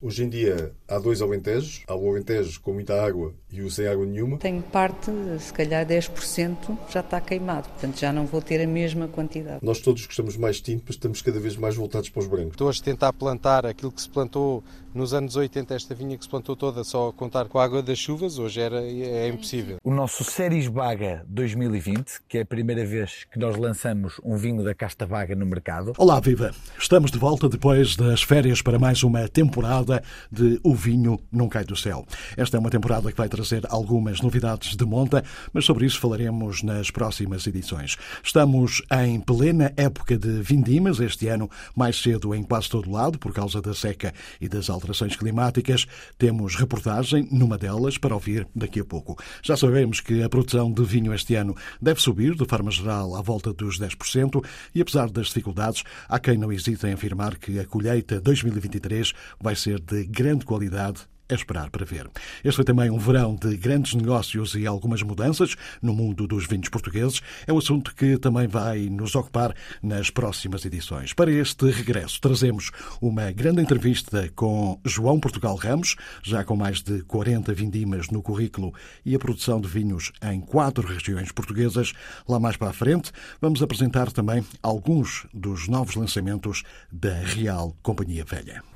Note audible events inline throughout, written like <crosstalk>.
Hoje em dia há dois Alentejos. Há o Alentejo com muita água e o sem água nenhuma. Tenho parte, se calhar 10% já está queimado, portanto já não vou ter a mesma quantidade. Nós todos gostamos mais tinto, mas estamos cada vez mais voltados para os brancos. Estou a tentar plantar aquilo que se plantou nos anos 80, esta vinha que se plantou toda só a contar com a água das chuvas, hoje era, é impossível. O nosso Séries Baga 2020, que é a primeira vez que nós lançamos um vinho da casta vaga no mercado. Olá, viva! Estamos de volta depois das férias para mais uma temporada de O Vinho Não Cai do Céu. Esta é uma temporada que vai trazer algumas novidades de monta, mas sobre isso falaremos nas próximas edições. Estamos em plena época de vindimas, este ano mais cedo em quase todo lado, por causa da seca e das alterações climáticas. Temos reportagem numa delas para ouvir daqui a pouco. Já sabemos que a produção de vinho este ano deve subir, de forma geral, à volta dos 10%, e apesar das dificuldades, há quem não hesite em afirmar que a colheita 2023 vai ser de grande qualidade é esperar para ver. Este foi também um verão de grandes negócios e algumas mudanças no mundo dos vinhos portugueses. É um assunto que também vai nos ocupar nas próximas edições. Para este regresso, trazemos uma grande entrevista com João Portugal Ramos, já com mais de 40 vindimas no currículo e a produção de vinhos em quatro regiões portuguesas. Lá mais para a frente, vamos apresentar também alguns dos novos lançamentos da Real Companhia Velha.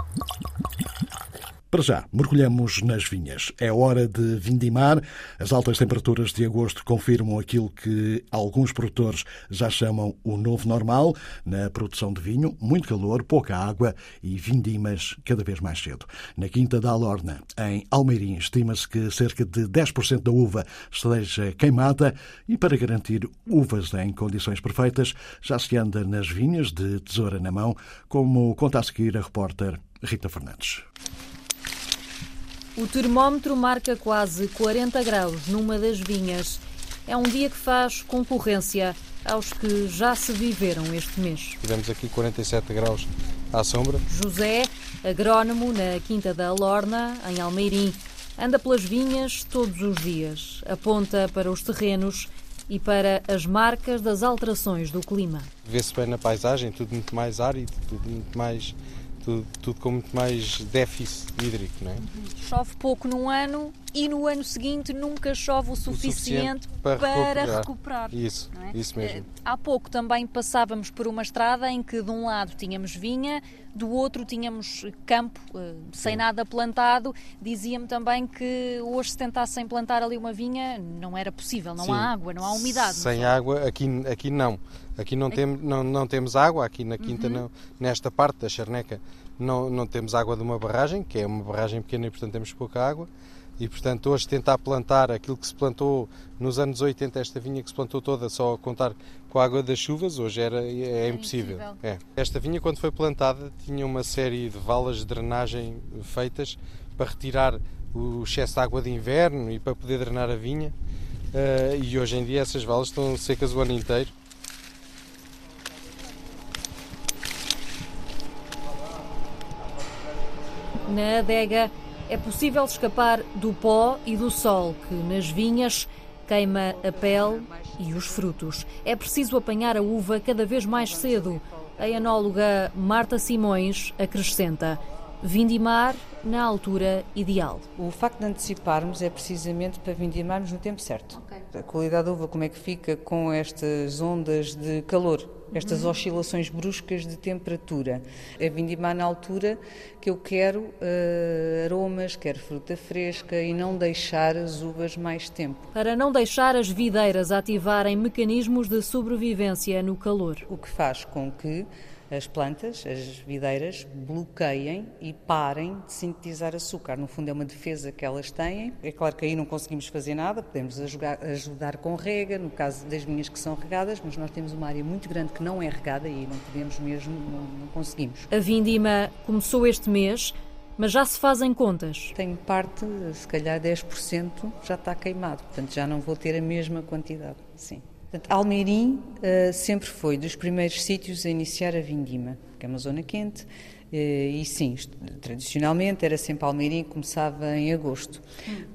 Para já, mergulhamos nas vinhas. É hora de vindimar. As altas temperaturas de agosto confirmam aquilo que alguns produtores já chamam o novo normal na produção de vinho. Muito calor, pouca água e vindimas cada vez mais cedo. Na Quinta da Alorna, em Almeirim, estima-se que cerca de 10% da uva esteja queimada e para garantir uvas em condições perfeitas, já se anda nas vinhas de tesoura na mão, como conta a seguir a repórter Rita Fernandes. O termómetro marca quase 40 graus numa das vinhas. É um dia que faz concorrência aos que já se viveram este mês. Tivemos aqui 47 graus à sombra. José, agrónomo na Quinta da Lorna, em Almeirim, anda pelas vinhas todos os dias, aponta para os terrenos e para as marcas das alterações do clima. Vê-se bem na paisagem, tudo muito mais árido, tudo muito mais tudo, tudo com muito mais déficit hídrico. Não é? Chove pouco num ano e no ano seguinte nunca chove o suficiente, o suficiente para, para, recuperar. recuperar. Isso, é? isso mesmo. Eh, há pouco também passávamos por uma estrada em que de um lado tínhamos vinha, do outro tínhamos campo eh, sem Sim. nada plantado. Dizia-me também que hoje se tentassem plantar ali uma vinha não era possível, não Sim. há água, não há umidade. Sem água, aqui, aqui não. Aqui não, tem, não, não temos água, aqui na quinta, uhum. não, nesta parte da charneca, não, não temos água de uma barragem, que é uma barragem pequena e portanto temos pouca água. E portanto hoje tentar plantar aquilo que se plantou nos anos 80, esta vinha que se plantou toda só a contar com a água das chuvas, hoje era, é, é impossível. impossível. É. Esta vinha quando foi plantada tinha uma série de valas de drenagem feitas para retirar o excesso de água de inverno e para poder drenar a vinha. Uh, e hoje em dia essas valas estão secas o ano inteiro Na adega é possível escapar do pó e do sol que nas vinhas queima a pele e os frutos. É preciso apanhar a uva cada vez mais cedo. A enóloga Marta Simões acrescenta: vindimar na altura ideal. O facto de anteciparmos é precisamente para vindimarmos no tempo certo. Okay. A qualidade da uva, como é que fica com estas ondas de calor? Estas oscilações bruscas de temperatura. É vindimar na altura que eu quero uh, aromas, quero fruta fresca e não deixar as uvas mais tempo. Para não deixar as videiras ativarem mecanismos de sobrevivência no calor. O que faz com que as plantas, as videiras, bloqueiem e parem de sintetizar açúcar. No fundo, é uma defesa que elas têm. É claro que aí não conseguimos fazer nada, podemos ajudar, com rega, no caso das minhas que são regadas, mas nós temos uma área muito grande que não é regada e não podemos mesmo, não, não conseguimos. A vindima começou este mês. Mas já se fazem contas? Tenho parte, se calhar 10% já está queimado, portanto já não vou ter a mesma quantidade, sim. Portanto, Almeirim uh, sempre foi dos primeiros sítios a iniciar a vindima, que é uma zona quente, E sim, tradicionalmente era sempre Almeirim, começava em agosto.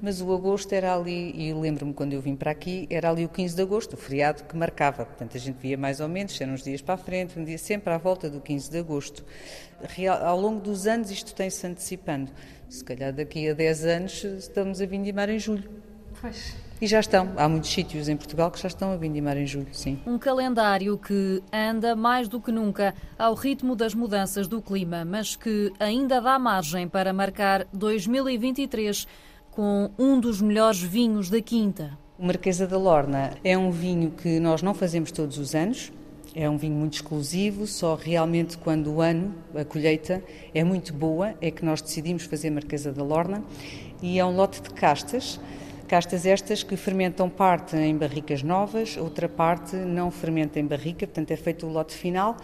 Mas o agosto era ali, e lembro-me quando eu vim para aqui, era ali o 15 de agosto, o feriado que marcava. Portanto, a gente via mais ou menos, eram uns dias para a frente, um dia sempre à volta do 15 de agosto. Real, ao longo dos anos isto tem-se antecipando. Se calhar daqui a 10 anos estamos a vindimar em julho. Pois. E já estão. Há muitos sítios em Portugal que já estão a vindimar em julho, sim. Um calendário que anda mais do que nunca ao ritmo das mudanças do clima, mas que ainda dá margem para marcar 2023 com um dos melhores vinhos da Quinta. O Marquesa da Lorna é um vinho que nós não fazemos todos os anos. É um vinho muito exclusivo, só realmente quando o ano, a colheita, é muito boa, é que nós decidimos fazer Marquesa da Lorna. E é um lote de castas Castas estas que fermentam parte em barricas novas, outra parte não fermenta em barrica, portanto é feito o lote final.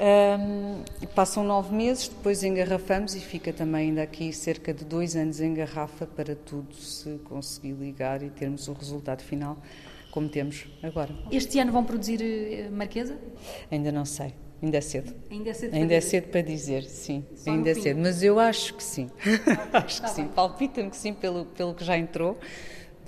Um, passam nove meses, depois engarrafamos e fica também ainda aqui cerca de dois anos em garrafa para tudo se conseguir ligar e termos o resultado final como temos agora. Este ano vão produzir uh, marquesa? Ainda não sei. Ainda é cedo. Ainda é cedo, Ainda para, é cedo para dizer, sim. Só Ainda é fim. cedo. Mas eu acho que sim. <laughs> acho Tá que sim. bem. Palpita-me que sim, pelo, pelo que já entrou.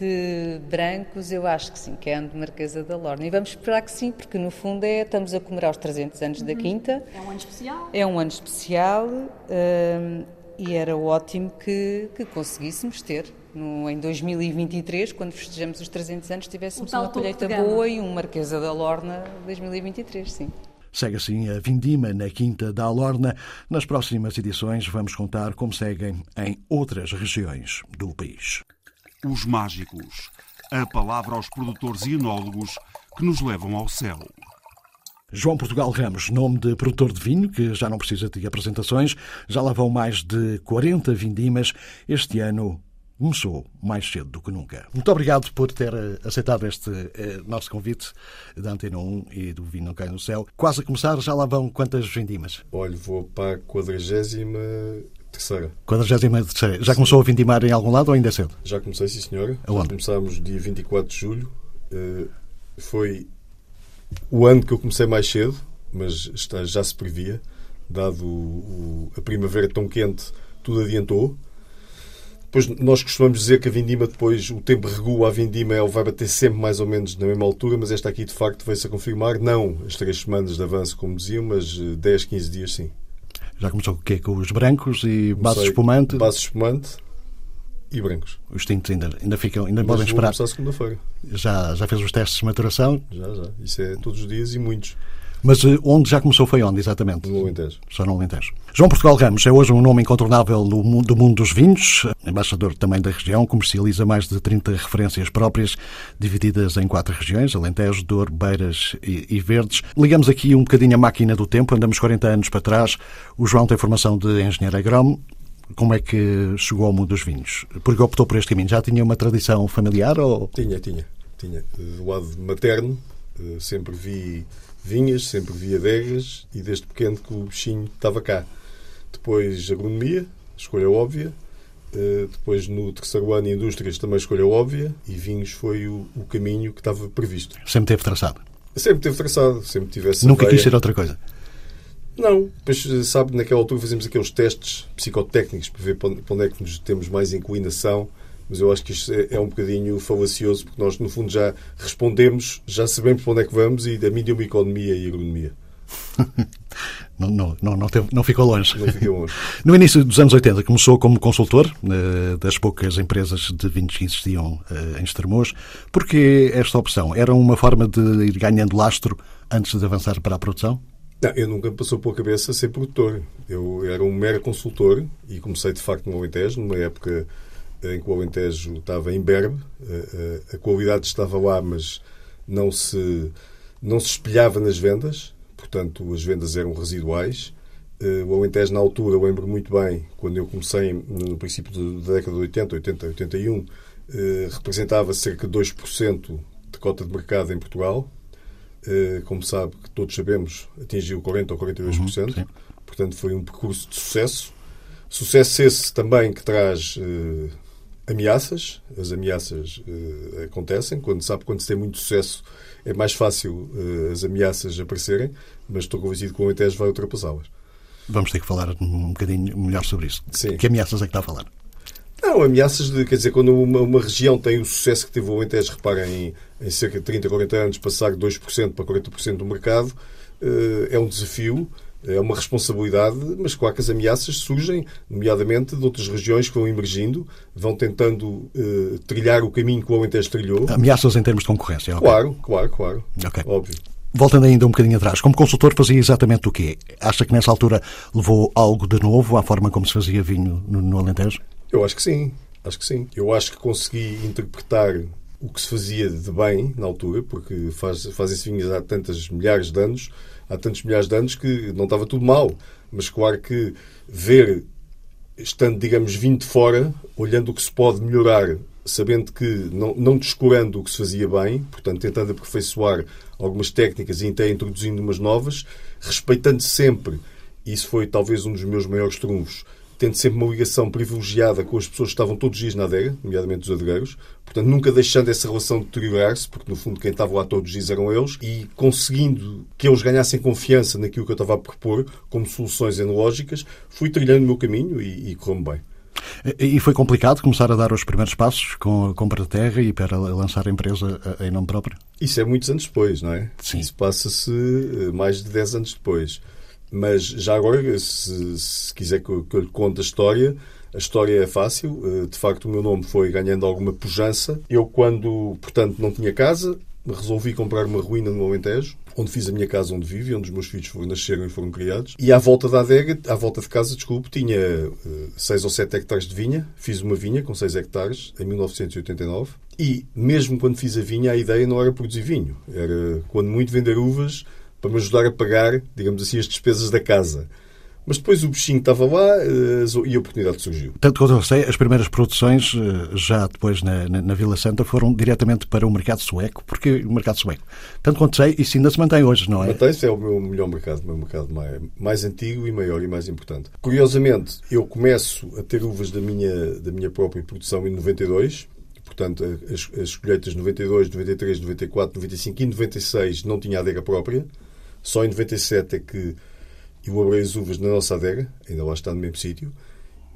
De brancos, eu acho que sim, que é ano de Marquesa da Lorna. E vamos esperar que sim, porque no fundo é, estamos a comemorar os 300 anos da Quinta. É um ano especial. É um ano especial hum, e era ótimo que, que conseguíssemos ter. No, em 2023, quando festejamos os 300 anos, tivéssemos uma colheita boa e um Marquesa da Lorna 2023, sim. Segue assim a Vindima na Quinta da Alorna. Nas próximas edições vamos contar como seguem em outras regiões do país os mágicos. A palavra aos produtores e enólogos que nos levam ao céu. João Portugal Ramos, nome de produtor de vinho, que já não precisa de apresentações, já lá vão mais de 40 vindimas. Este ano começou mais cedo do que nunca. Muito obrigado por ter eh, aceitado este eh, nosso convite da Antena 1 e do Vinho Não Cai no Céu. Quase a começar, já lá vão quantas vindimas? Olha, vou para a 40 43ª. Já começou a vindimar em algum lado ou ainda é cedo? Já comecei, sim senhora. Aonde? Já começámos dia 24 de julho. Eh, foi o ano que eu comecei mais cedo, mas já se previa. Dado a primavera tão quente, tudo adiantou. Depois nós costumamos dizer que a vindima depois, o tempo regula a vindima, ela vai bater sempre mais ou menos na mesma altura, mas esta aqui de facto veio-se a confirmar, não as três semanas de avanço, como diziam, mas eh, 10, 15 dias sim. Já começou o quê? Com os brancos e base espumante? Base espumante e brancos. Os tintos ainda, ainda ficam, ainda Mas podem esperar. segunda-feira. Já, já fez os testes de maturação, Já, já. Isso é todos os dias e muitos mas eh, onde já começou foi onde, exatamente? no Alentejo. Só no Alentejo. João Portugal Ramos é hoje um nome incontornável do mundo dos vinhos, embaixador também da região, comercializa mais de 30 referências próprias, divididas em quatro regiões, Alentejo, Douro, Beiras e, e Verdes. Ligamos aqui um bocadinho a máquina do tempo, andamos 40 anos para trás. O João tem formação de engenheiro agrónomo. Como é que chegou ao mundo dos vinhos? Porque optou por este caminho? Já tinha uma tradição familiar ou... Tinha, tinha. tinha. Do lado materno, eh, sempre vi vinhas, sempre vi adegas e desde pequeno que o bichinho estava cá. Depois agronomia, escolha óbvia. Eh, Depois no terceiro ano indústrias também escolha óbvia e vinhos foi o, o caminho que estava previsto. Sempre teve traçado? Sempre teve traçado, sempre tivesse Nunca quis ser outra coisa? Não, depois, eh, sabe, naquela altura fazemos aqueles testes psicotécnicos para ver para onde é que nos temos mais inclinação, mas eu acho que isto é, é um bocadinho falacioso, porque nós, no fundo, já respondemos, já sabemos para onde é que vamos e da mim deu-me economia e agronomia. <laughs> Não, não, não, não, teve- não ficou longe. Não longe. <laughs> No início dos anos 80 começou como consultor eh, das poucas empresas de vinhos que existiam eh, em Estremoz. Porquê esta opção? Era uma forma de ir ganhando lastro antes de avançar para a produção? Não, eu nunca me passou pela cabeça ser produtor. Eu era um mero consultor e comecei, de facto, no Alentejo, numa época em que o Alentejo estava em berbe. Eh, eh, A qualidade estava lá, mas não se, não se espelhava nas vendas. Portanto, as vendas eram residuais. Eh, O Alentejo, na altura, eu lembro muito bem, quando eu comecei no princípio da década de 80, 80, 81, eh, representava cerca de 2% de cota de mercado em Portugal. Eh, Como sabe, que todos sabemos, atingiu 40% ou 42%. sim. Portanto, foi um percurso de sucesso. Sucesso esse também que traz eh, ameaças. As ameaças eh, acontecem. Quando sabe quando se tem muito sucesso é mais fácil eh, as ameaças aparecerem, mas estou convencido que o Alentejo vai ultrapassá-las. Vamos ter que falar um bocadinho melhor sobre isso. Sim. Que ameaças é que está a falar? Não, ameaças de, quer dizer, quando uma, uma região tem o sucesso que teve o Alentejo, reparem, em, em cerca de 30, 40 anos, passar de 2% para 40% do mercado, eh, é um desafio, é uma responsabilidade, mas claro que as ameaças surgem, nomeadamente de outras regiões que vão emergindo, vão tentando eh, trilhar o caminho que o Alentejo trilhou. Ameaças em termos de concorrência, ok. Claro, claro, claro. Ok. Óbvio. Voltando ainda um bocadinho atrás, como consultor fazia exatamente o quê? Acha que nessa altura levou algo de novo à forma como se fazia vinho no, no Alentejo? Eu acho que sim, acho que sim. Eu acho que consegui interpretar o que se fazia de bem na altura, porque faz, fazem-se vinhos há tantas milhares de anos, há tantos milhares de anos que não estava tudo mal. Mas claro que ver, estando, digamos, vindo de fora, olhando o que se pode melhorar, sabendo que não, não descurando o que se fazia bem, portanto, tentando aperfeiçoar algumas técnicas e até introduzindo umas novas, respeitando sempre, isso foi talvez um dos meus maiores trunfos, tendo sempre uma ligação privilegiada com as pessoas que estavam todos os dias na adega, nomeadamente os adegueiros, portanto, nunca deixando essa relação deteriorar-se, porque no fundo quem estava lá todos os dias eram eles, e conseguindo que eles ganhassem confiança naquilo que eu estava a propor, como soluções enológicas, fui trilhando o meu caminho e, e correu-me bem. E foi complicado começar a dar os primeiros passos com a compra de terra e para lançar a empresa em nome próprio? Isso é muitos anos depois, não é? Sim. Isso passa-se eh, mais de 10 anos depois. Mas já agora, se, se quiser que eu, que eu lhe conte a história, a história é fácil. Eh, De facto, o meu nome foi ganhando alguma pujança. Eu, quando, portanto, não tinha casa, resolvi comprar uma ruína no Alentejo, onde fiz a minha casa onde vivo e onde os meus filhos foram, nasceram e foram criados. E à volta da adega, à volta de casa, desculpe, tinha 6 ou 7 hectares de vinha. Fiz uma vinha com 6 hectares em 1989. E mesmo quando fiz a vinha, a ideia não era produzir vinho. Era, quando muito, vender uvas para me ajudar a pagar, digamos assim, as despesas da casa. Mas depois o bichinho estava lá eh, e a oportunidade surgiu. Tanto quanto eu sei, as primeiras produções, eh, já depois na, na, na Vila Santa, foram diretamente para o mercado sueco. Porque o mercado sueco, tanto quanto sei, isso ainda se mantém hoje, não é? Mantém-se, é o meu melhor mercado, o meu mercado mais, mais antigo e maior e mais importante. Curiosamente, eu começo a ter uvas da minha, da minha própria produção em 92. Portanto, as, as colheitas 92, 93, 94, 95 e 96 não tinha adega própria. Só em 97 é que eu abri as uvas na nossa adega, ainda lá está no mesmo sítio.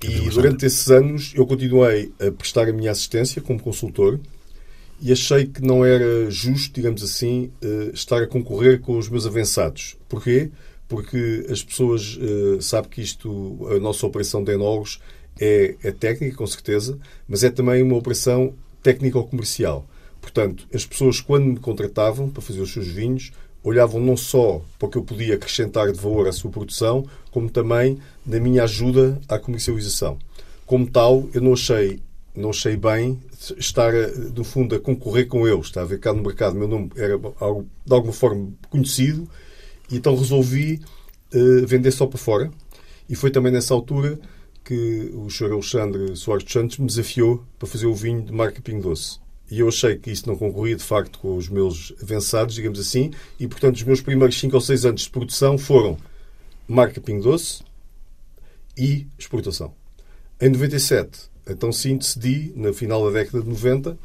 E durante esses anos eu continuei a prestar a minha assistência como consultor e achei que não era justo, digamos assim, eh, estar a concorrer com os meus avançados. Porquê? Porque as pessoas eh, sabem que isto, a nossa operação de enólogos é, é técnica, com certeza, mas é também uma operação técnico-comercial. Portanto, as pessoas, quando me contratavam para fazer os seus vinhos, olhavam não só para o que eu podia acrescentar de valor à sua produção, como também na minha ajuda à comercialização. Como tal, eu não achei, não achei bem estar, no fundo, a concorrer com eles. Está a ver cá no mercado, meu nome era de alguma forma conhecido, e então resolvi uh, vender só para fora. E foi também nessa altura que o Sr. Alexandre Soares dos Santos me desafiou para fazer o vinho de marca Pingo Doce. E eu achei que isso não concorria, de facto, com os meus avançados, digamos assim, e, portanto, os meus primeiros 5 ou 6 anos de produção foram marca Pingo Doce e exportação. Em 97, então sim, decidi, no final da década de 90,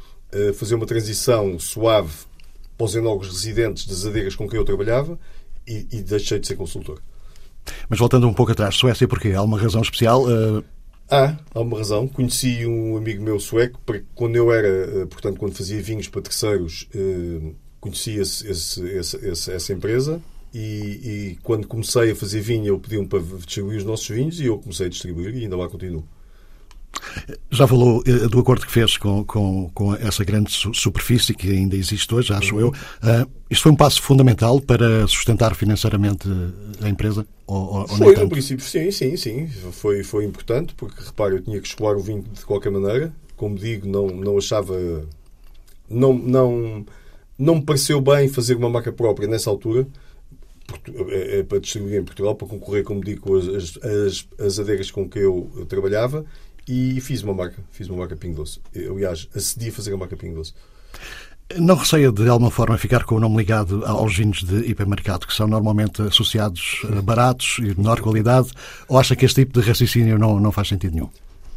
fazer uma transição suave para os enólogos residentes das adegas com quem eu trabalhava e, e deixei de ser consultor. Mas voltando um pouco atrás, Suécia, porquê? Há uma razão especial? Uh... Há, há uma razão. Conheci um amigo meu sueco, quando eu era, portanto, quando fazia vinhos para terceiros, conhecia esse, esse, esse, essa empresa e, e, quando comecei a fazer vinho, eu pedi-me para distribuir os nossos vinhos e eu comecei a distribuir e ainda lá continuo. Já falou do acordo que fez com, com, com essa grande superfície que ainda existe hoje, acho uhum. eu. Uh, isto foi um passo fundamental para sustentar financeiramente a empresa? Ou, ou foi, no princípio, sim, sim, sim. Foi, foi importante, porque, repare, eu tinha que escoar o vinho de qualquer maneira. Como digo, não, não achava... Não, não, não me pareceu bem fazer uma marca própria nessa altura é, é para distribuir em Portugal, para concorrer, como digo, com as, as, as adegas com que eu, eu trabalhava e fiz uma marca, fiz uma marca Pingo Doce. Eu, aliás, acedi a fazer a marca Pingo Doce. Não receia de alguma forma ficar com o nome ligado aos vinhos de hipermercado, que são normalmente associados a baratos e de menor qualidade, ou acha que este tipo de raciocínio não, não faz sentido nenhum?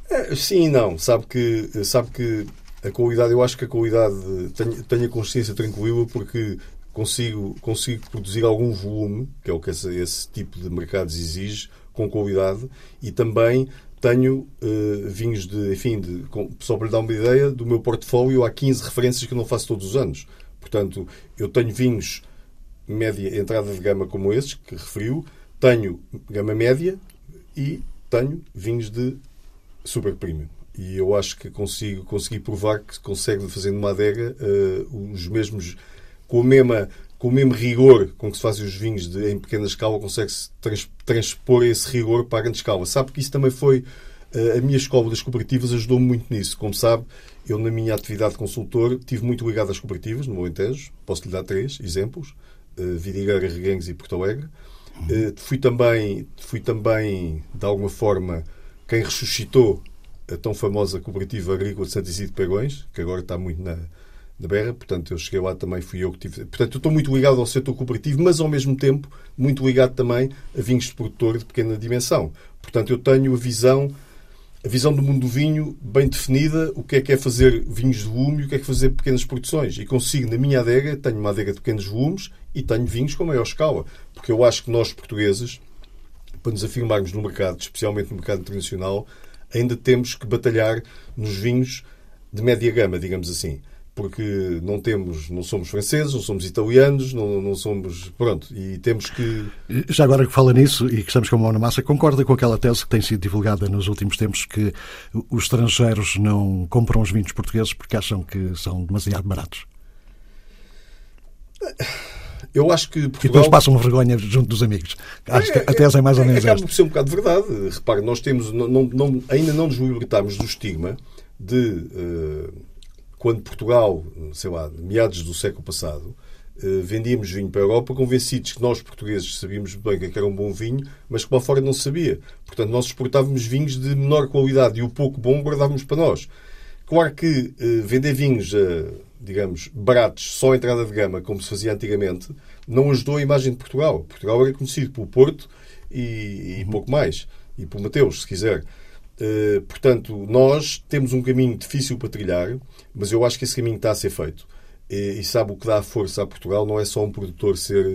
É, sim e não. Sabe que, sabe que a qualidade, eu acho que a qualidade, tenho, tenho a consciência tranquila porque consigo, consigo produzir algum volume, que é o que esse, esse tipo de mercados exige, com qualidade e também tenho uh, vinhos de, enfim, de, só para lhe dar uma ideia, do meu portfólio há 15 referências que eu não faço todos os anos. Portanto, eu tenho vinhos média, entrada de gama como esses, que referiu, tenho gama média e tenho vinhos de super premium. E eu acho que consigo consegui provar que consegue fazer numa adega uh, os mesmos com a mesma com o mesmo rigor com que se fazem os vinhos de, em pequena escala, consegue-se trans, transpor esse rigor para a grande escala. Sabe que isso também foi. Uh, a minha escola das cooperativas ajudou-me muito nisso. Como sabe, eu, na minha atividade de consultor, tive muito ligado às cooperativas, no Alentejo. Posso lhe dar três exemplos: uh, Vidigueira, Reguengos e Porto Alegre. Uh, fui, também, fui também, de alguma forma, quem ressuscitou a tão famosa cooperativa agrícola de Santo Isidro de Pegões, que agora está muito na, na berra, portanto eu cheguei lá também, fui eu que tive. Portanto, eu estou muito ligado ao setor cooperativo, mas ao mesmo tempo muito ligado também a vinhos de produtor de pequena dimensão. Portanto, eu tenho a visão, a visão do mundo do vinho bem definida, o que é que é fazer vinhos de volume e o que é que é fazer pequenas produções. E consigo, na minha adega, tenho uma adega de pequenos volumes e tenho vinhos com maior escala. Porque eu acho que nós, portugueses, para nos afirmarmos no mercado, especialmente no mercado internacional, ainda temos que batalhar nos vinhos de média gama, digamos assim porque não temos, não somos franceses, não somos italianos, não, não somos. Pronto, e temos que. Já agora que fala nisso e que estamos com a mão na massa, concorda com aquela tese que tem sido divulgada nos últimos tempos que os estrangeiros não compram os vinhos portugueses porque acham que são demasiado baratos? Eu acho que Portugal... E depois passam vergonha junto dos amigos. Acho é, que a tese é mais ou menos é, Acaba por ser um bocado de verdade. Repare, nós temos, não, não, ainda não nos libertámos do estigma de... Uh, quando Portugal, sei lá, meados do século passado, eh, vendíamos vinho para a Europa convencidos que nós, portugueses, sabíamos bem que era um bom vinho, mas que lá fora não sabia. Portanto, nós exportávamos vinhos de menor qualidade e o pouco bom guardávamos para nós. Claro que eh, vender vinhos, eh, digamos, baratos, só entrada de gama, como se fazia antigamente, não ajudou a imagem de Portugal. Portugal era conhecido pelo Porto e, e pouco mais. E por Mateus, se quiser. Uh, portanto, nós temos um caminho difícil para trilhar, mas eu acho que esse caminho está a ser feito. E, e sabe o que dá força a Portugal não é só um produtor ser,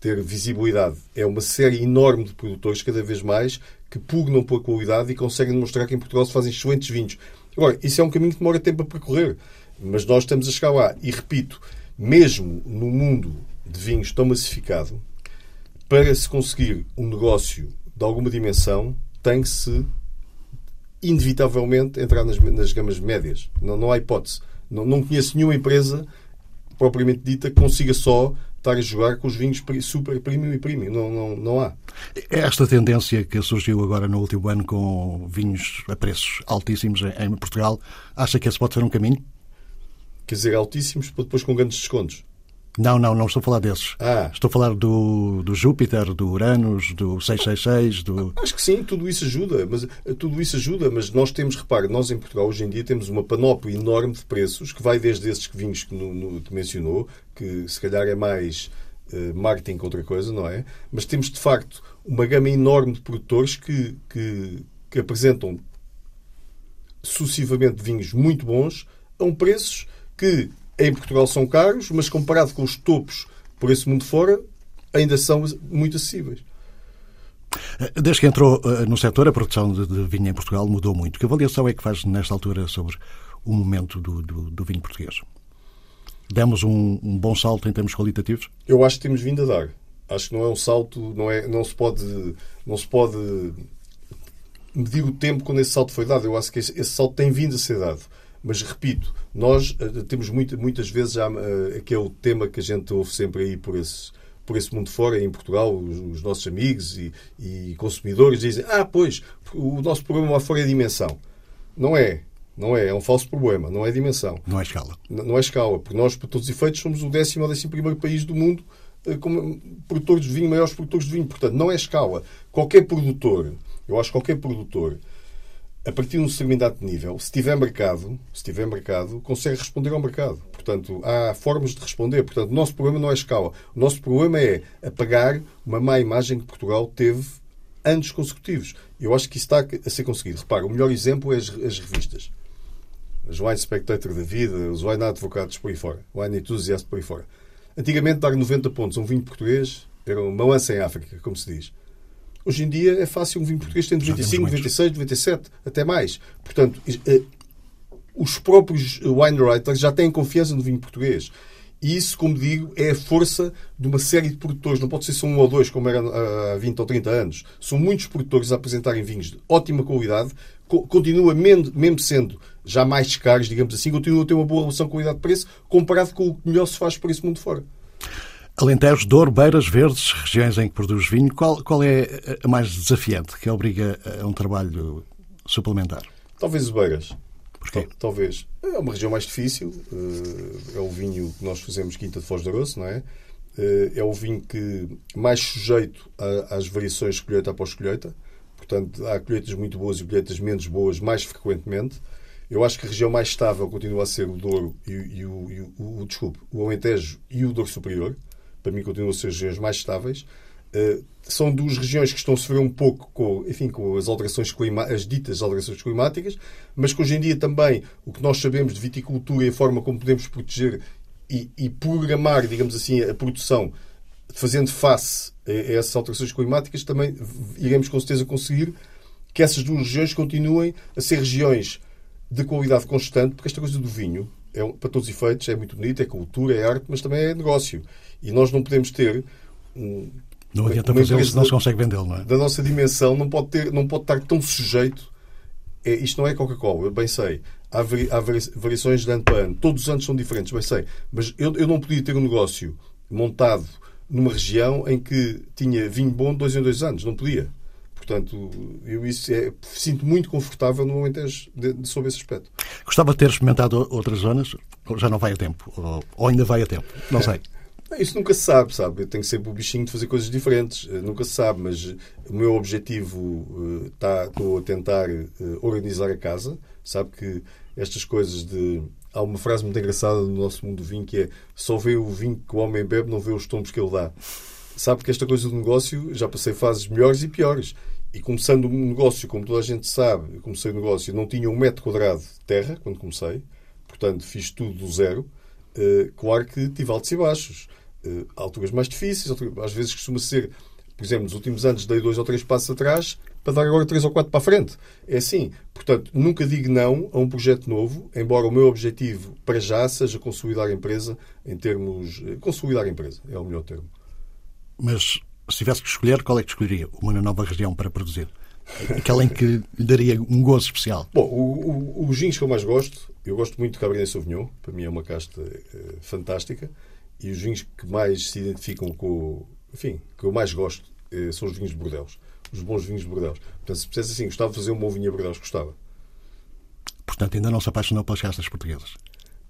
ter visibilidade, é uma série enorme de produtores, cada vez mais, que pugnam pela qualidade e conseguem demonstrar que em Portugal se fazem excelentes vinhos. Agora, isso é um caminho que demora tempo a percorrer, mas nós estamos a chegar lá. E repito, mesmo no mundo de vinhos tão massificado, para se conseguir um negócio de alguma dimensão, tem que se inevitavelmente entrar nas, nas gamas médias. Não, não há hipótese. Não, não conheço nenhuma empresa propriamente dita que consiga só estar a jogar com os vinhos super premium e premium. Não, não, não há. É esta tendência que surgiu agora no último ano com vinhos a preços altíssimos em Portugal, acha que esse pode ser um caminho? Quer dizer, altíssimos, depois com grandes descontos. Não, não, não estou a falar desses. Ah. Estou a falar do, do Júpiter, do Uranus, do 666, do... Acho que sim, tudo isso ajuda, mas eh, tudo isso ajuda, mas nós temos, repare, nós em Portugal hoje em dia temos uma panóplia enorme de preços que vai desde esses vinhos que, no, no, que mencionou, que se calhar é mais uh, marketing que outra coisa, não é? Mas temos de facto uma gama enorme de produtores que, que, que apresentam sucessivamente vinhos muito bons a um preços que em Portugal são caros, mas comparado com os topos por esse mundo fora, ainda são muito acessíveis. Desde que entrou eh, no setor, a produção de, vinho em Portugal mudou muito. Que avaliação é que faz nesta altura sobre o momento do, do, do vinho português? Demos um, um, bom salto em termos qualitativos? Eu acho que temos vindo a dar. Acho que não é um salto, não, é, não, se, pode, não se pode medir o tempo quando esse salto foi dado. Eu acho que esse, esse salto tem vindo a ser dado. Mas repito, nós uh, temos muitas vezes já aquele tema que a gente ouve sempre aí por esse, por esse mundo fora, em Portugal, os, os nossos amigos e, e, consumidores dizem: Ah, pois, o nosso problema lá fora é a dimensão. Não é. Não é. É um falso problema. Não é dimensão. Não é escala. Não, não é escala. Porque nós, por todos os efeitos, somos o décimo ou décimo primeiro país do mundo uh, como produtores de vinho, maiores produtores de vinho. Portanto, não é escala. Qualquer produtor, eu acho que qualquer produtor a partir de um determinado nível, se tiver mercado, se tiver mercado, consegue responder ao mercado. Portanto, há formas de responder. Portanto, o nosso problema não é escala. O nosso problema é apagar uma má imagem que Portugal teve anos consecutivos. Eu acho que isso está a ser conseguido. Repara, o melhor exemplo é as, as revistas. As Wine Spectator da vida, os Wine Advocates por aí fora, Wine Enthusiast por aí fora. Antigamente, dar 90 pontos a um vinho português era uma lança em África, como se diz. Hoje em dia é fácil um vinho português ter Já temos 95, muitos. 96, 97, até mais. Portanto, eh, os próprios wine writers já têm confiança no vinho português. E isso, como digo, é a força de uma série de produtores. Não pode ser só um ou dois, como era há 20 ou 30 anos. São muitos produtores a apresentarem vinhos de ótima qualidade. Co- Continua, mesmo sendo já mais caros, digamos assim, continua a ter uma boa relação qualidade-preço comparado com o que melhor se faz por esse mundo fora. Alentejo, Douro, Beiras, Verdes, regiões em que produz vinho, qual, qual é a mais desafiante, que obriga a um trabalho suplementar? Talvez o Beiras. Porquê? Tal- Talvez. É uma região mais difícil. eh, É o vinho que nós fazemos Quinta de Foz de Aroço, não é? Eh, É o vinho que mais sujeito às variações colheita após colheita. Portanto, há colheitas muito boas e colheitas menos boas mais frequentemente. Eu acho que a região mais estável continua a ser o Douro e, e o, e o, o- desculpe, o Alentejo e o Douro Superior. Para mim, continuam a ser as regiões mais estáveis. Uh, são duas regiões que estão a sofrer um pouco com, enfim, com as alterações clima- as ditas alterações climáticas, mas que hoje em dia também o que nós sabemos de viticultura e a forma como podemos proteger e, e programar, digamos assim, a produção fazendo face a, a essas alterações climáticas, também iremos com certeza conseguir que essas duas regiões continuem a ser regiões de qualidade constante, porque esta coisa do vinho, é, para todos os efeitos, é muito bonita, é cultura, é arte, mas também é negócio. E nós não podemos ter um, Não adianta uma empresa se não se consegue vendê-lo, não é? da nossa dimensão não pode, ter, não pode estar tão sujeito. É, isto não é Coca-Cola, eu bem sei. Há, vari- há vari- variações de ano para ano. Todos os anos são diferentes, bem sei. Mas eu, eu não podia ter um negócio montado numa região em que tinha vinho bom de dois em dois anos. Não podia. Portanto, eu isso é, sinto muito confortável no Alentejo de, de- sobre esse aspecto. Gostava de ter experimentado outras zonas, já não vai a tempo, ou, ou ainda vai a tempo, não sei. Não, Isso nunca se sabe, sabe? Eu tenho sempre o bichinho de fazer coisas diferentes. Eh, Nunca se sabe, mas eh, o meu objetivo eh, está, estou a tentar eh, organizar a casa. Sabe que estas coisas de. Há uma frase muito engraçada no nosso mundo do vinho que é só vê o vinho que o homem bebe, não vê os tombos que ele dá. Sabe que esta coisa do negócio, já passei fases melhores e piores. E começando um negócio, como toda a gente sabe, eu comecei o negócio, não tinha um metro quadrado de terra quando comecei, portanto fiz tudo do zero. Uh, claro que tive altos e baixos. Uh, alturas mais difíceis, alturas- às vezes costuma ser, por exemplo, nos últimos anos dei dois ou três passos atrás para dar agora três ou quatro para a frente. É assim. Portanto, nunca digo não a um projeto novo, embora o meu objetivo para já seja consolidar a empresa em termos. eh, Consolidar a empresa é o melhor termo. Mas se tivesse que escolher, qual é que escolheria? Uma nova região para produzir? Aquela em que lhe daria um gozo especial. Bom, o- o- os vinhos que eu mais gosto, eu gosto muito de Cabernet Sauvignon, para mim é uma casta eh, fantástica, e os vinhos que mais se identificam com, o- enfim, que eu mais gosto eh, são os vinhos de Bordeaux, os bons vinhos de Bordeaux. Portanto, se dissesse assim, gostava de fazer um bom vinho a Bordeaux, gostava. Portanto, ainda não se apaixonou pelas castas portuguesas.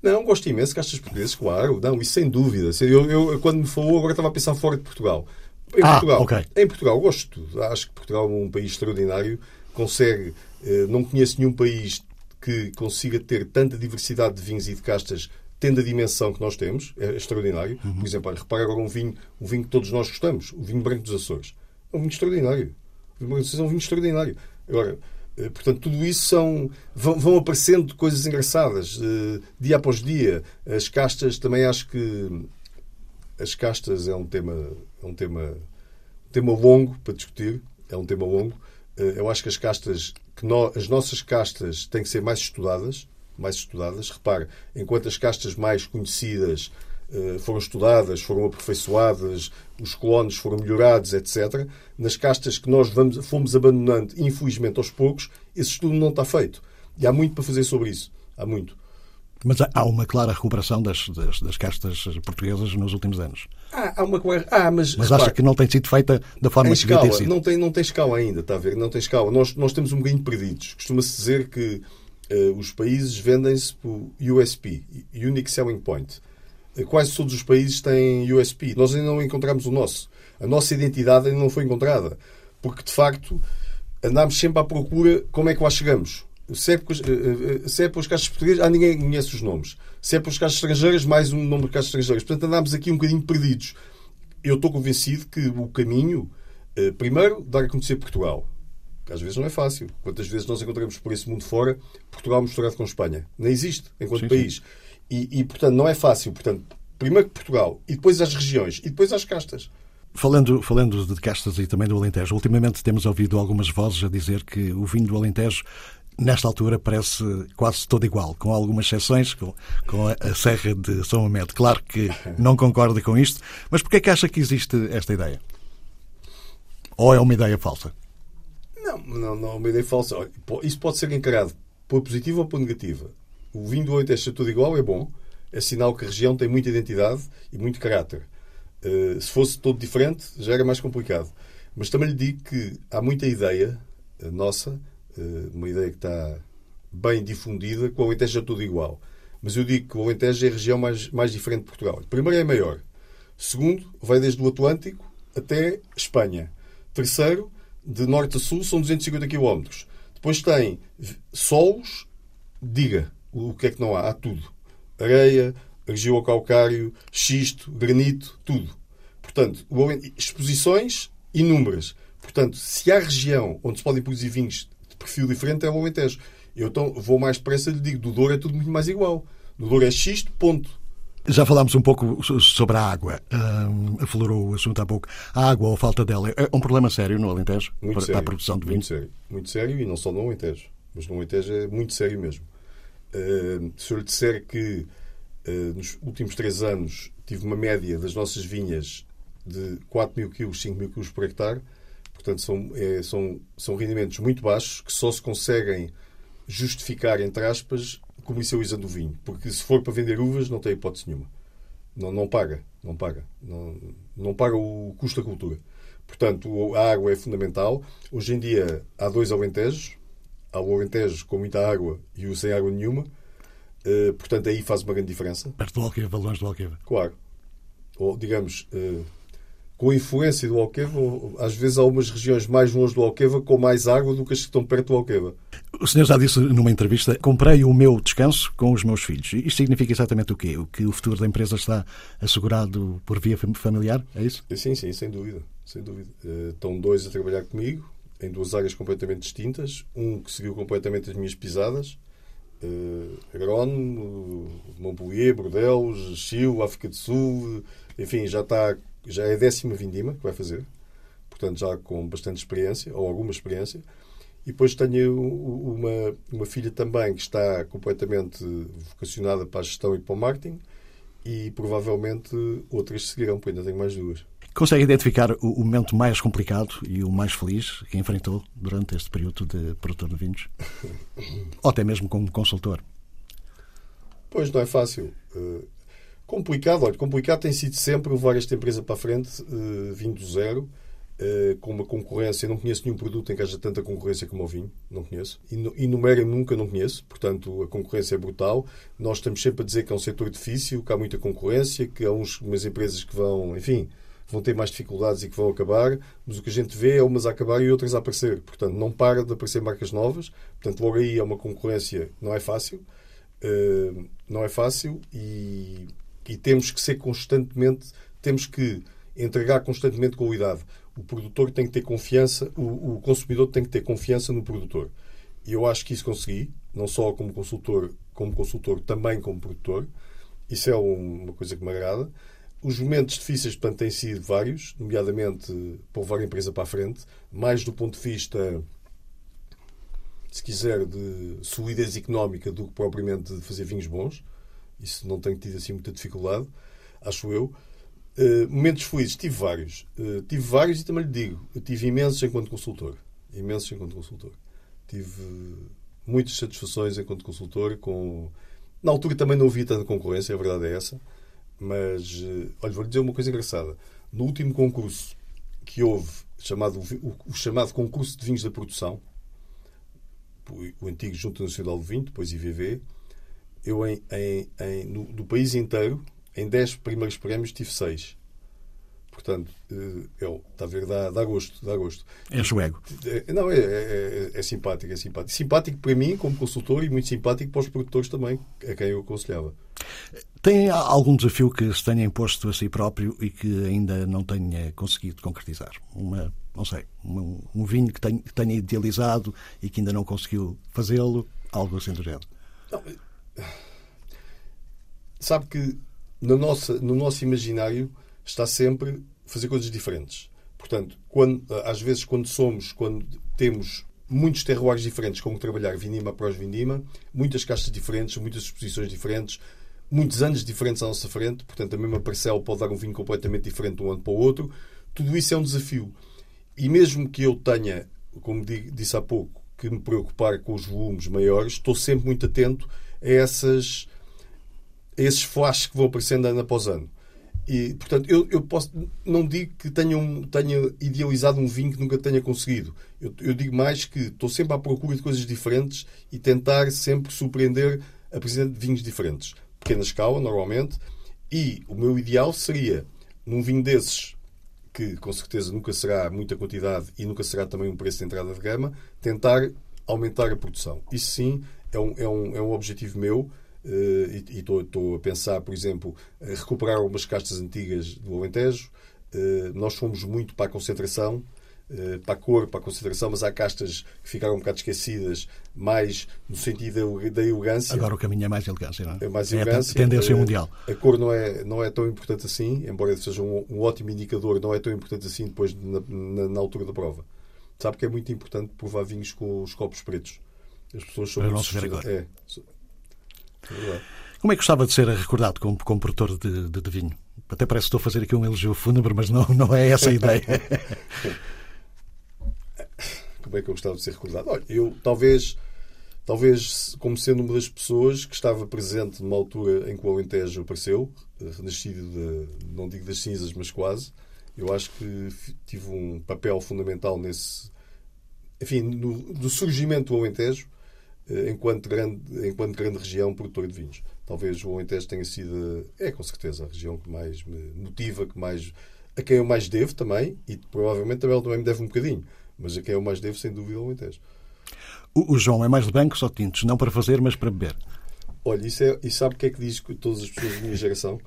Não, gosto imenso de castas portuguesas, claro, não, isso sem dúvida. Eu, eu, quando me falou, agora estava a pensar fora de Portugal. Em Ah, Portugal, ok. em Portugal gosto de tudo. Acho que Portugal é um país extraordinário. Consegue, eh, não conheço nenhum país que consiga ter tanta diversidade de vinhos e de castas, tendo a dimensão que nós temos. É extraordinário. Uhum. Por exemplo, olha, repara agora um vinho, um vinho que todos nós gostamos, o vinho branco dos Açores. É um vinho extraordinário. O vinho branco dos Açores é um vinho extraordinário. Agora, eh, portanto, tudo isso são. Vão, vão aparecendo coisas engraçadas, eh, dia após dia. As castas, também acho que. As castas é um tema, é um tema, um tema longo para discutir. É um tema longo. Eh, Eu acho que as castas, que nó- as nossas castas têm que ser mais estudadas, mais estudadas. Repare, enquanto as castas mais conhecidas eh, foram estudadas, foram aperfeiçoadas, os colonos foram melhorados, etc. Nas castas que nós vamos, fomos abandonando, infelizmente aos poucos, esse estudo não está feito. E há muito para fazer sobre isso. Há muito. Mas há- uma clara recuperação das, das, das castas portuguesas nos últimos anos. Ah, há uma. Ah, mas, Mas acha que não tem sido feita da forma que devia ter escala, sido? não tem, não tem escala ainda, está a ver? Não tem escala. Nós, nós temos um bocadinho perdidos. Costuma-se dizer que eh, os países vendem-se por USP, Unique Selling Point. Eh, Quase todos os países têm USP. Nós ainda não encontramos o nosso. A nossa identidade ainda não foi encontrada. Porque, de facto, andámos sempre à procura como é que lá chegamos. Se é, pelas, eh, eh, se é portuguesas, ah, ninguém conhece os nomes. Se é pelas casas estrangeiras, mais um nome de casas estrangeiras. Portanto, andámos aqui um bocadinho perdidos. Eu estou convencido que o caminho, eh, primeiro, dar a conhecer Portugal. Às vezes não é fácil. Quantas vezes nós encontramos por esse mundo fora Portugal misturado com Espanha? Nem existe enquanto Sim, país. E, e, portanto, não é fácil. Portanto, primeiro Portugal, e depois as regiões, e depois as castas. Falando, falando de castas e também do Alentejo, ultimamente temos ouvido algumas vozes a dizer que o vinho do Alentejo nesta altura parece quase todo igual, com algumas exceções, com, com a, Serra de São Amede. Claro que <laughs> não concorda com isto, mas porquê é que acha que existe esta ideia? Ou é uma ideia falsa? Não, não, não é uma ideia falsa. Isso pode ser encarado por positiva ou por negativa. O vinho do Alentejo ser tudo igual é bom, é sinal que a região tem muita identidade e muito caráter. Uh, se fosse todo diferente, já era mais complicado. Mas também lhe digo que há muita ideia uh, nossa, uma ideia que está bem difundida, que o Alentejo é tudo igual. Mas eu digo que o Alentejo é a região mais, mais diferente de Portugal. Primeiro, é maior. Segundo, vai desde o Atlântico até Espanha. Terceiro, de norte a sul são 250 km. Depois tem solos, diga o que é que não há. Há tudo. Areia, calcário, xisto, granito, tudo. Portanto, exposições inúmeras. Portanto, se há região onde se podem produzir vinhos de perfil diferente, é o Alentejo. Eu então vou mais depressa e lhe digo, do Douro é tudo muito mais igual. Do Douro é xisto, ponto. Já falámos um pouco sobre a água. Um, aflorou o assunto há pouco. A água ou a falta dela é um problema sério no Alentejo muito para, sério, a produção de vinho? Muito sério. Muito sério e não só no Alentejo. Mas no Alentejo é muito sério mesmo. Uh, se eu lhe disser que uh, nos últimos três anos tive uma média das nossas vinhas de 4 mil quilos, 5 mil quilos por hectare, portanto são, é, são, são rendimentos muito baixos que só se conseguem justificar, entre aspas, comercializando o vinho. Porque se for para vender uvas, não tem hipótese nenhuma. Não, não paga. Não paga. Não, não paga o custo da cultura. Portanto, a água é fundamental. Hoje em dia há dois alentejos. Há o alentejo com muita água e o sem água nenhuma. Uh, portanto, aí faz uma grande diferença. Perto do Alqueva, longe do Alqueva. Claro. Ou, digamos, uh, com a influência do Alqueva, às vezes há umas regiões mais longe do Alqueva com mais água do que as que estão perto do Alqueva. O senhor já disse numa entrevista: comprei o meu descanso com os meus filhos. Isto significa exatamente o quê? O que o futuro da empresa está assegurado por via familiar? É isso? Sim, sim, sem dúvida. Sem dúvida. Eh, estão dois a trabalhar comigo, em duas áreas completamente distintas. Um que seguiu completamente as minhas pisadas. Uh, agrónomo, Montpellier, Bordeaux, Chile, África do Sul, enfim, já está já é a décima vindima que vai fazer, portanto já com bastante experiência, ou alguma experiência. E depois tenho uma, uma filha também que está completamente vocacionada para a gestão e para o marketing e provavelmente outras seguirão, porque ainda tenho mais duas. Consegue identificar o momento mais complicado e o mais feliz que enfrentou durante este período de produtor de vinhos? <laughs> Ou até mesmo como consultor? Pois, não é fácil. Complicado, olha, complicado tem sido sempre levar esta empresa para a frente, uh, vindo do zero, uh, com uma concorrência. Não conheço nenhum produto em que haja tanta concorrência como o vinho, não conheço. E no Mera nunca não conheço, portanto a concorrência é brutal. Nós estamos sempre a dizer que é um setor difícil, que há muita concorrência, que há uns, umas empresas que vão, enfim, vão ter mais dificuldades e que vão acabar, mas o que a gente vê é umas a acabar e outras a aparecer. Portanto, não para de aparecer marcas novas. Portanto, logo aí é uma concorrência, não é fácil. Uh, não é fácil e e temos que ser constantemente, temos que entregar constantemente qualidade. O produtor tem que ter confiança, o, o consumidor tem que ter confiança no produtor. E eu acho que isso consegui, não só como consultor, como consultor, também como produtor. Isso é uma coisa que me agrada. Os momentos difíceis, portanto, têm sido vários, nomeadamente para levar a empresa para a frente, mais do ponto de vista, se quiser, de solidez económica do que propriamente de fazer vinhos bons. Isso não tenho tido assim muita dificuldade, acho eu. Uh, momentos felizes, tive vários. Uh, tive vários e também lhe digo, tive imensos enquanto consultor. Imensos enquanto consultor. Tive muitas satisfações enquanto consultor. Com... Na altura também não havia tanta concorrência, a verdade é essa. Mas, uh, olha, vou-lhe dizer uma coisa engraçada. No último concurso que houve, chamado, o, o chamado Concurso de Vinhos da Produção, o antigo Junta Nacional de Vinho, depois IVV, eu em, em, em no, do país inteiro, em 10 primeiros prémios, tive 6. Portanto, é, está a ver, dá, dá gosto. Dá gosto. É chuego. É, não, é, é, é, simpático, é simpático. Simpático para mim, como consultor, e muito simpático para os produtores também, a quem eu aconselhava. Tem algum desafio que se tenha imposto a si próprio e que ainda não tenha conseguido concretizar? Uma, não sei, um, um vinho que tenha, que tenha idealizado e que ainda não conseguiu fazê-lo? Algo assim do género? Não, Sabe que no nosso, no nosso imaginário está sempre fazer coisas diferentes. Portanto, quando, às vezes, quando somos, quando temos muitos terroirs diferentes com que trabalhar vindima após vindima, muitas castas diferentes, muitas exposições diferentes, muitos anos diferentes à nossa frente, portanto, a mesma parcela pode dar um vinho completamente diferente de um ano para o outro. Tudo isso é um desafio. E mesmo que eu tenha, como disse há pouco, que me preocupar com os volumes maiores, estou sempre muito atento a, essas, a esses flashes que vão aparecendo ano após ano. E, portanto, eu, eu posso, não digo que tenha, um, tenha idealizado um vinho que nunca tenha conseguido. Eu, eu, digo mais que estou sempre à procura de coisas diferentes e tentar sempre surpreender a presença de vinhos diferentes. Pequena escala, normalmente. E o meu ideal seria, num vinho desses, que com certeza nunca será muita quantidade e nunca será também um preço de entrada de gama, tentar aumentar a produção. Isso sim é um, é um, é um objetivo meu Uh, e estou a pensar, por exemplo, recuperar algumas castas antigas do Alentejo. Uh, nós fomos muito para a concentração, uh, para a cor, para a concentração, mas há castas que ficaram um bocado esquecidas, mais no sentido da, da elegância. Agora o caminho é mais elegância, não é? É mais elegância. É a tendência mundial. A cor não é, não é tão importante assim, embora seja um, um ótimo indicador, não é tão importante assim depois na, na, na, altura da prova. Sabe que é muito importante provar vinhos com os copos pretos. As pessoas são Para muito não se ver agora. É, como é que gostava de ser recordado como, como produtor de, de, de, vinho? Até parece que estou a fazer aqui um elogio fúnebre, mas não, não é essa a ideia. <laughs> como é que eu gostava de ser recordado? Olha, eu talvez, talvez como sendo uma das pessoas que estava presente numa altura em que o Alentejo apareceu, nascido de, não digo das cinzas, mas quase, eu acho que tive um papel fundamental nesse, enfim, no, do surgimento do Alentejo eh, enquanto grande, enquanto grande região produtora de vinhos. Talvez o Alentejo tenha sido, é com certeza, a região que mais me motiva, que mais, a quem eu mais devo também, e provavelmente também também me deve um bocadinho, mas a quem eu mais devo, sem dúvida, o Alentejo. O, o João é mais de bancos ou tintos? Não para fazer, mas para beber? Olha, isso é, e sabe o que é que diz todas as pessoas da minha geração?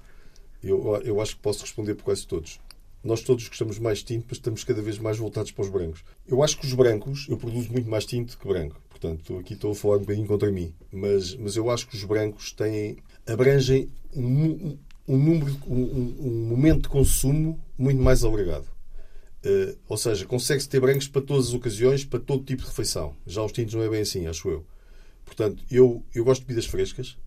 Eu, eu acho que posso responder por quase todos. Nós todos gostamos mais de tinto, mas estamos cada vez mais voltados para os brancos. Eu acho que os brancos, eu produzo muito mais tinto que branco. Portanto, aqui estou a falar um bocadinho contra mim. Mas, mas eu acho que os brancos têm, abrangem um, um número, um, um, momento de consumo muito mais alargado. Uh, ou seja, consegue-se ter brancos para todas as ocasiões, para todo tipo de refeição. Já os tintos não é bem assim, acho eu. Portanto, eu, eu gosto de bebidas frescas.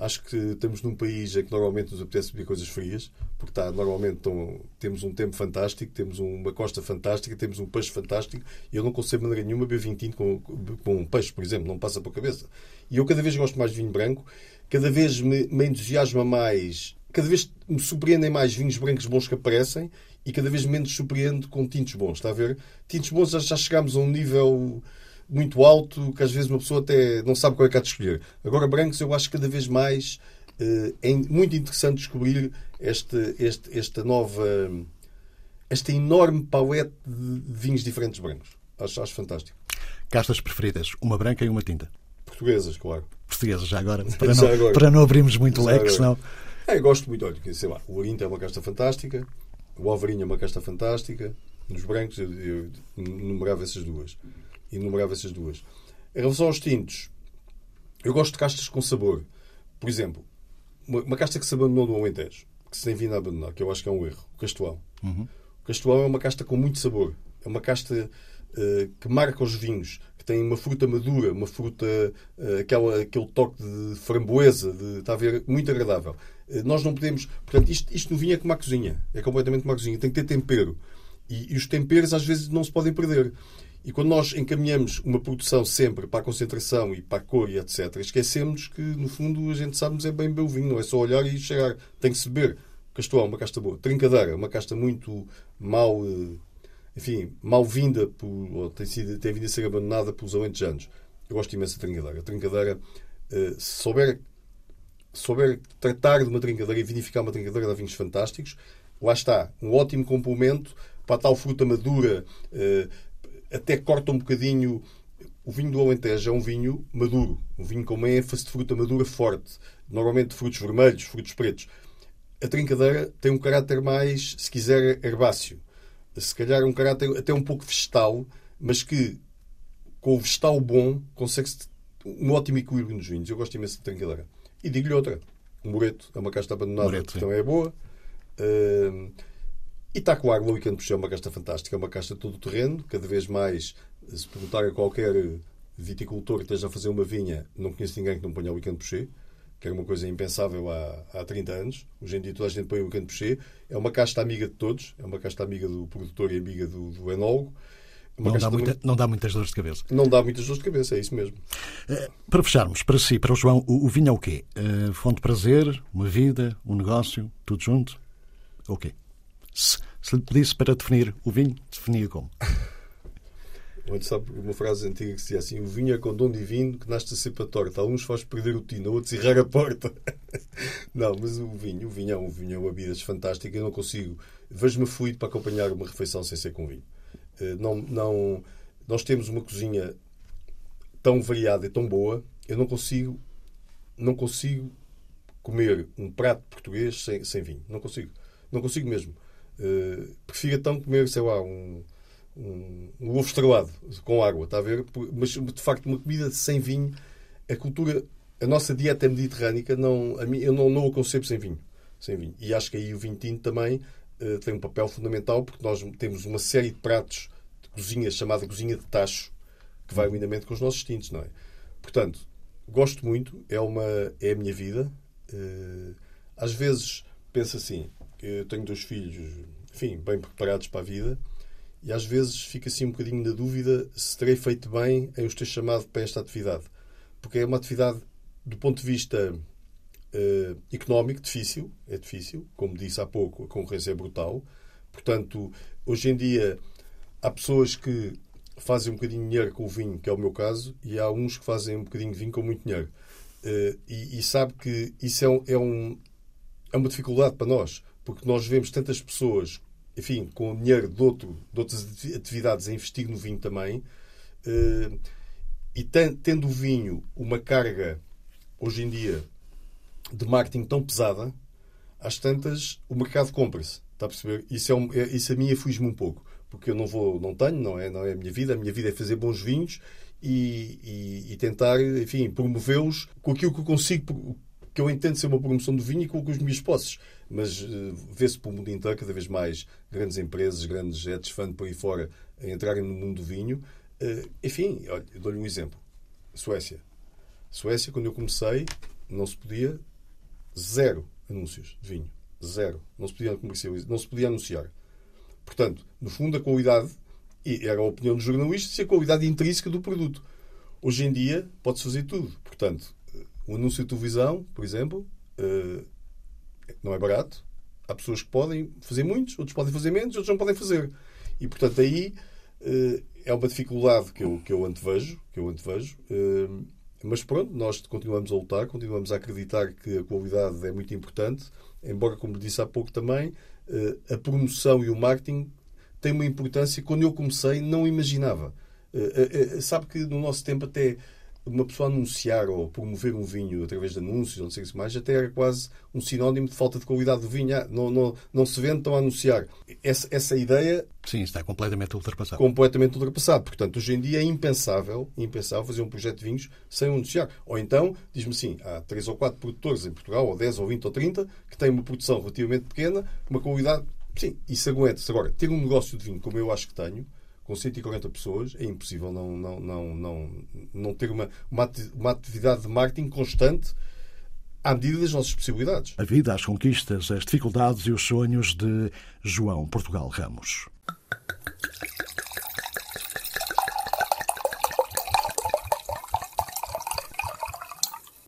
Acho que estamos num país em que normalmente nos apetece beber coisas frias, porque está, normalmente tão, temos um tempo fantástico, temos uma costa fantástica, temos um peixe fantástico, e eu não consigo de maneira nenhuma beber vinho tinto com, com um peixe, por exemplo, não passa pela cabeça. E eu cada vez gosto mais de vinho branco, cada vez me, me entusiasma mais, cada vez me surpreendem mais vinhos brancos bons que aparecem, e cada vez menos surpreendo com tintos bons, está a ver? Tintos bons já, já chegámos a um nível muito alto que às vezes uma pessoa até não sabe qual é que há de escolher. Agora, brancos, eu acho cada vez mais uh, é muito interessante descobrir este, este, esta nova, esta enorme paleta de vinhos diferentes brancos. Acho, acho fantástico. Castas preferidas? Uma branca e uma tinta? Portuguesas, claro. Portuguesas, já agora. <laughs> Para, já não, agora. para não abrirmos muito já leque, senão. É, eu gosto muito, olha, sei lá, o Arinta é uma casta fantástica, o Alvarinho é uma casta fantástica, nos brancos eu, eu numerava essas duas enumerava essas duas. Em relação aos tintos, eu gosto de castas com sabor. Por exemplo, uma, uma casta que se abandonou no Alentejo, que se tem vindo a abandonar, que eu acho que é um erro, o Castelão. Uhum. O Castelão é uma casta com muito sabor. É uma casta uh, que marca os vinhos, que tem uma fruta madura, uma fruta, uh, aquela, aquele toque de framboesa, de, está a ver, muito agradável. Uh, nós não podemos. Portanto, isto, isto no vinho é como a cozinha. É completamente como a cozinha. Tem que ter tempero. E, e os temperos às vezes não se podem perder. E quando nós encaminhamos uma produção sempre para a concentração e para a cor e etc., esquecemos que, no fundo, a gente sabe é bem beber o vinho, não é só olhar e chegar. Tem que se beber. Castoão, uma casta boa. Trincadeira, uma casta muito mal, eh, enfim, mal vinda, por, tem, sido, tem vindo a ser abandonada pelos alentejanos. Eu gosto imenso da trincadeira. A trincadeira, eh, se souber, souber tratar de uma trincadeira e vinificar uma trincadeira, dá vinhos fantásticos. Lá está, um ótimo complemento para a tal fruta madura, eh, até corta um bocadinho. O vinho do Alentejo é um vinho maduro, um vinho com uma ênfase de fruta madura forte, normalmente frutos vermelhos, frutos pretos. A trincadeira tem um caráter mais, se quiser, herbáceo. Se calhar um caráter até um pouco vegetal, mas que com o vegetal bom consegue-se um ótimo equilíbrio nos vinhos. Eu gosto imenso de trincadeira. E digo-lhe outra. O Moreto é uma casta abandonada Moreto, que também é boa. Uh, E está com a água Weekend é uma casta fantástica, é uma casta todo o terreno, cada vez mais, se perguntar a qualquer viticultor que esteja a fazer uma vinha, não conheço ninguém que não ponha o Weekend Puxê, que era uma coisa impensável há, há 30 anos. Hoje em dia toda a gente põe o Weekend Puxê. É uma casta amiga de todos, é uma casta amiga do produtor e amiga do, do enólogo. Não dá, muita, não dá, muitas dores de cabeça. Não dá muitas dores de cabeça, é isso mesmo. Uh, para fecharmos, para si, para o João, o, o vinho é o quê? Uh, fonte de prazer, uma vida, um negócio, tudo junto? O okay. quê? Se, se lhe pedisse para definir o vinho, definia como? Onde sabe uma frase antiga que dizia assim: o vinho é com dom divino que nasce sempre a torta. Alguns faz perder o tino, outros errar a porta. <laughs> não, mas o vinho, o vinho é um vinho, é uma bebida fantástica. Eu não consigo. Vejo-me fluido para acompanhar uma refeição sem ser com vinho. Eh, não, não, nós temos uma cozinha tão variada e tão boa, eu não consigo, não consigo comer um prato português sem, sem vinho. Não consigo. Não consigo mesmo. Uh, prefiro então comer, sei lá, um, um, um, ovo estrelado com água, está a ver? Mas de facto, uma comida sem vinho, a cultura, a nossa dieta mediterrânica, não, a mim, eu não, não a concebo sem vinho. Sem vinho. E acho que aí o vinho tinto também uh, tem um papel fundamental, porque nós temos uma série de pratos de cozinha chamada cozinha de tacho, que vai lindamente com os nossos tintos, não é? Portanto, gosto muito, é, uma, é a minha vida. Uh, às vezes penso assim, eu tenho dois filhos, enfim, bem preparados para a vida, e às vezes fico assim um bocadinho na dúvida se terei feito bem em os ter chamado para esta atividade. Porque é uma atividade, do ponto de vista uh, económico, difícil, é difícil, como disse há pouco, a concorrência é brutal. Portanto, hoje em dia há pessoas que fazem um bocadinho de dinheiro com o vinho, que é o meu caso, e há uns que fazem um bocadinho de vinho com muito dinheiro. Uh, e, e, sabe que isso é, um, é, um, é uma dificuldade para nós porque nós vemos tantas pessoas, enfim, com dinheiro de, outro, de outras atividades a investir no vinho também, eh, e tendo o vinho uma carga, hoje em dia, de marketing tão pesada, às tantas o mercado compra-se. Está a perceber? Isso, é, um, é isso a mim aflige-me um pouco, porque eu não vou, não tenho, não é, não é a minha vida. A minha vida é fazer bons vinhos e, e, e tentar, enfim, promovê-los com aquilo que eu consigo, que eu entendo ser uma promoção do vinho e com, os meus posses mas uh, vê-se pelo mundo inteiro cada vez mais grandes empresas, grandes hedge funds por aí fora a entrarem no mundo do vinho. Uh, enfim, olha, dou-lhe um exemplo. Suécia. Suécia, quando eu comecei, não se podia zero anúncios de vinho. Zero. Não se podia comercializar, não se podia anunciar. Portanto, no fundo, a qualidade, e era a opinião dos jornalistas, e a qualidade intrínseca do produto. Hoje em dia, pode-se fazer tudo. Portanto, um anúncio de televisão, por exemplo, uh, não é barato. Há pessoas que podem fazer muitos, outros podem fazer menos, outros não podem fazer. E, portanto, aí uh, é uma dificuldade que eu, que eu antevejo. Que eu antevejo uh, mas pronto, nós continuamos a lutar, continuamos a acreditar que a qualidade é muito importante, embora, como disse há pouco também, a promoção e o marketing têm uma importância que quando eu comecei não imaginava. sabe que no nosso tempo até uma pessoa anunciar ou promover um vinho através de anúncios, não sei o que mais, até era quase um sinónimo de falta de qualidade do vinho. Ah, não, não, não se vende, estão a anunciar. Essa, essa ideia. Sim, está completamente ultrapassado. Completamente ultrapassado. Portanto, hoje em dia é impensável, impensável fazer um projeto de vinhos sem anunciar. Ou então, diz-me assim, há três ou quatro produtores em Portugal, ou 10 ou 20 ou 30, que têm uma produção relativamente pequena, uma qualidade. Sim, isso aguenta-se. Agora, ter um negócio de vinho como eu acho que tenho com 140 pessoas, é impossível não, não, não, não, não ter uma, uma atividade de marketing constante à medida das nossas possibilidades. A vida, as conquistas, as dificuldades e os sonhos de João Portugal Ramos.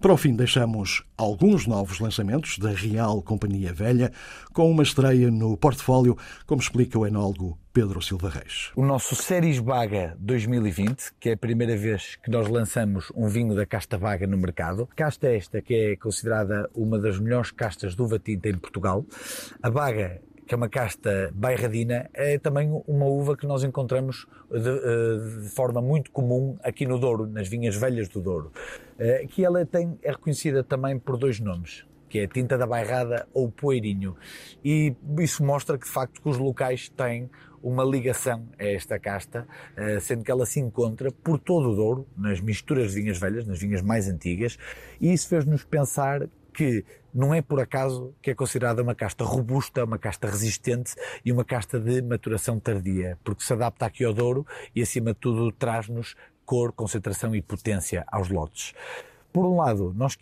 Para o fim, deixamos alguns novos lançamentos da Real Companhia Velha, com uma estreia no portfólio, como explica o enólogo Pedro Silva Reis. O nosso Séries Baga 2020, que é a primeira vez que nós lançamos um vinho da casta Baga no mercado. Casta esta que é considerada uma das melhores castas do tinta em Portugal. A Baga que é uma casta bairradina, é também uma uva que nós encontramos de, eh, de, forma muito comum aqui no Douro, nas vinhas velhas do Douro. Eh, que ela tem, é reconhecida também por dois nomes, que é tinta da bairrada ou poeirinho. E isso mostra que, de facto, que os locais têm uma ligação a esta casta, eh, sendo que ela se encontra por todo o Douro, nas misturas de vinhas velhas, nas vinhas mais antigas, e isso fez-nos pensar que não é por acaso que é considerada uma casta robusta, uma casta resistente e uma casta de maturação tardia, porque se adapta aqui ao Douro e, acima de tudo, traz-nos cor, concentração e potência aos lotes. Por um lado, nós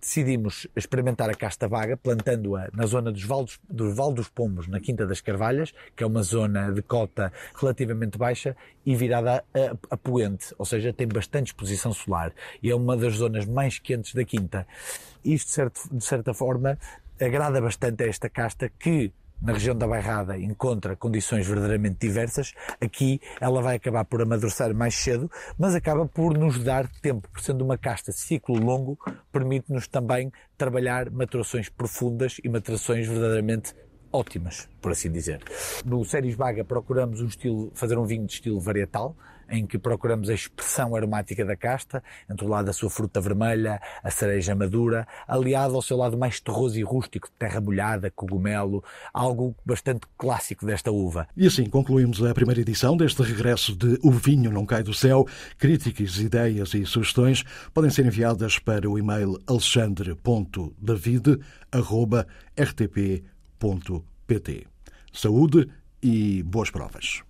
decidimos experimentar a casta vaga, plantando-a na zona dos Vales, do Vale dos Pombos, na Quinta das Carvalhas, que é uma zona de cota relativamente baixa e virada a, a poente, ou seja, tem bastante exposição solar e é uma das zonas mais quentes da Quinta. Isto, de, certo, de certa forma, agrada bastante a esta casta que na região da Bairrada encontra condições verdadeiramente diversas, aqui ela vai acabar por amadurecer mais cedo, mas acaba por nos dar tempo, por sendo uma casta ciclo longo, permite-nos também trabalhar maturações profundas e maturações verdadeiramente ótimas, por assim dizer. No Séries Baga procuramos um estilo, fazer um vinho de estilo varietal, em que procuramos a expressão aromática da casta, entre o lado da sua fruta vermelha, a cereja madura, aliado ao seu lado mais terroso e rústico terra molhada, cogumelo, algo bastante clássico desta uva. E assim concluímos a primeira edição deste regresso de O Vinho Não Cai do Céu. Críticas, ideias e sugestões podem ser enviadas para o e-mail alexandre.david.rtp.pt. Saúde e boas provas.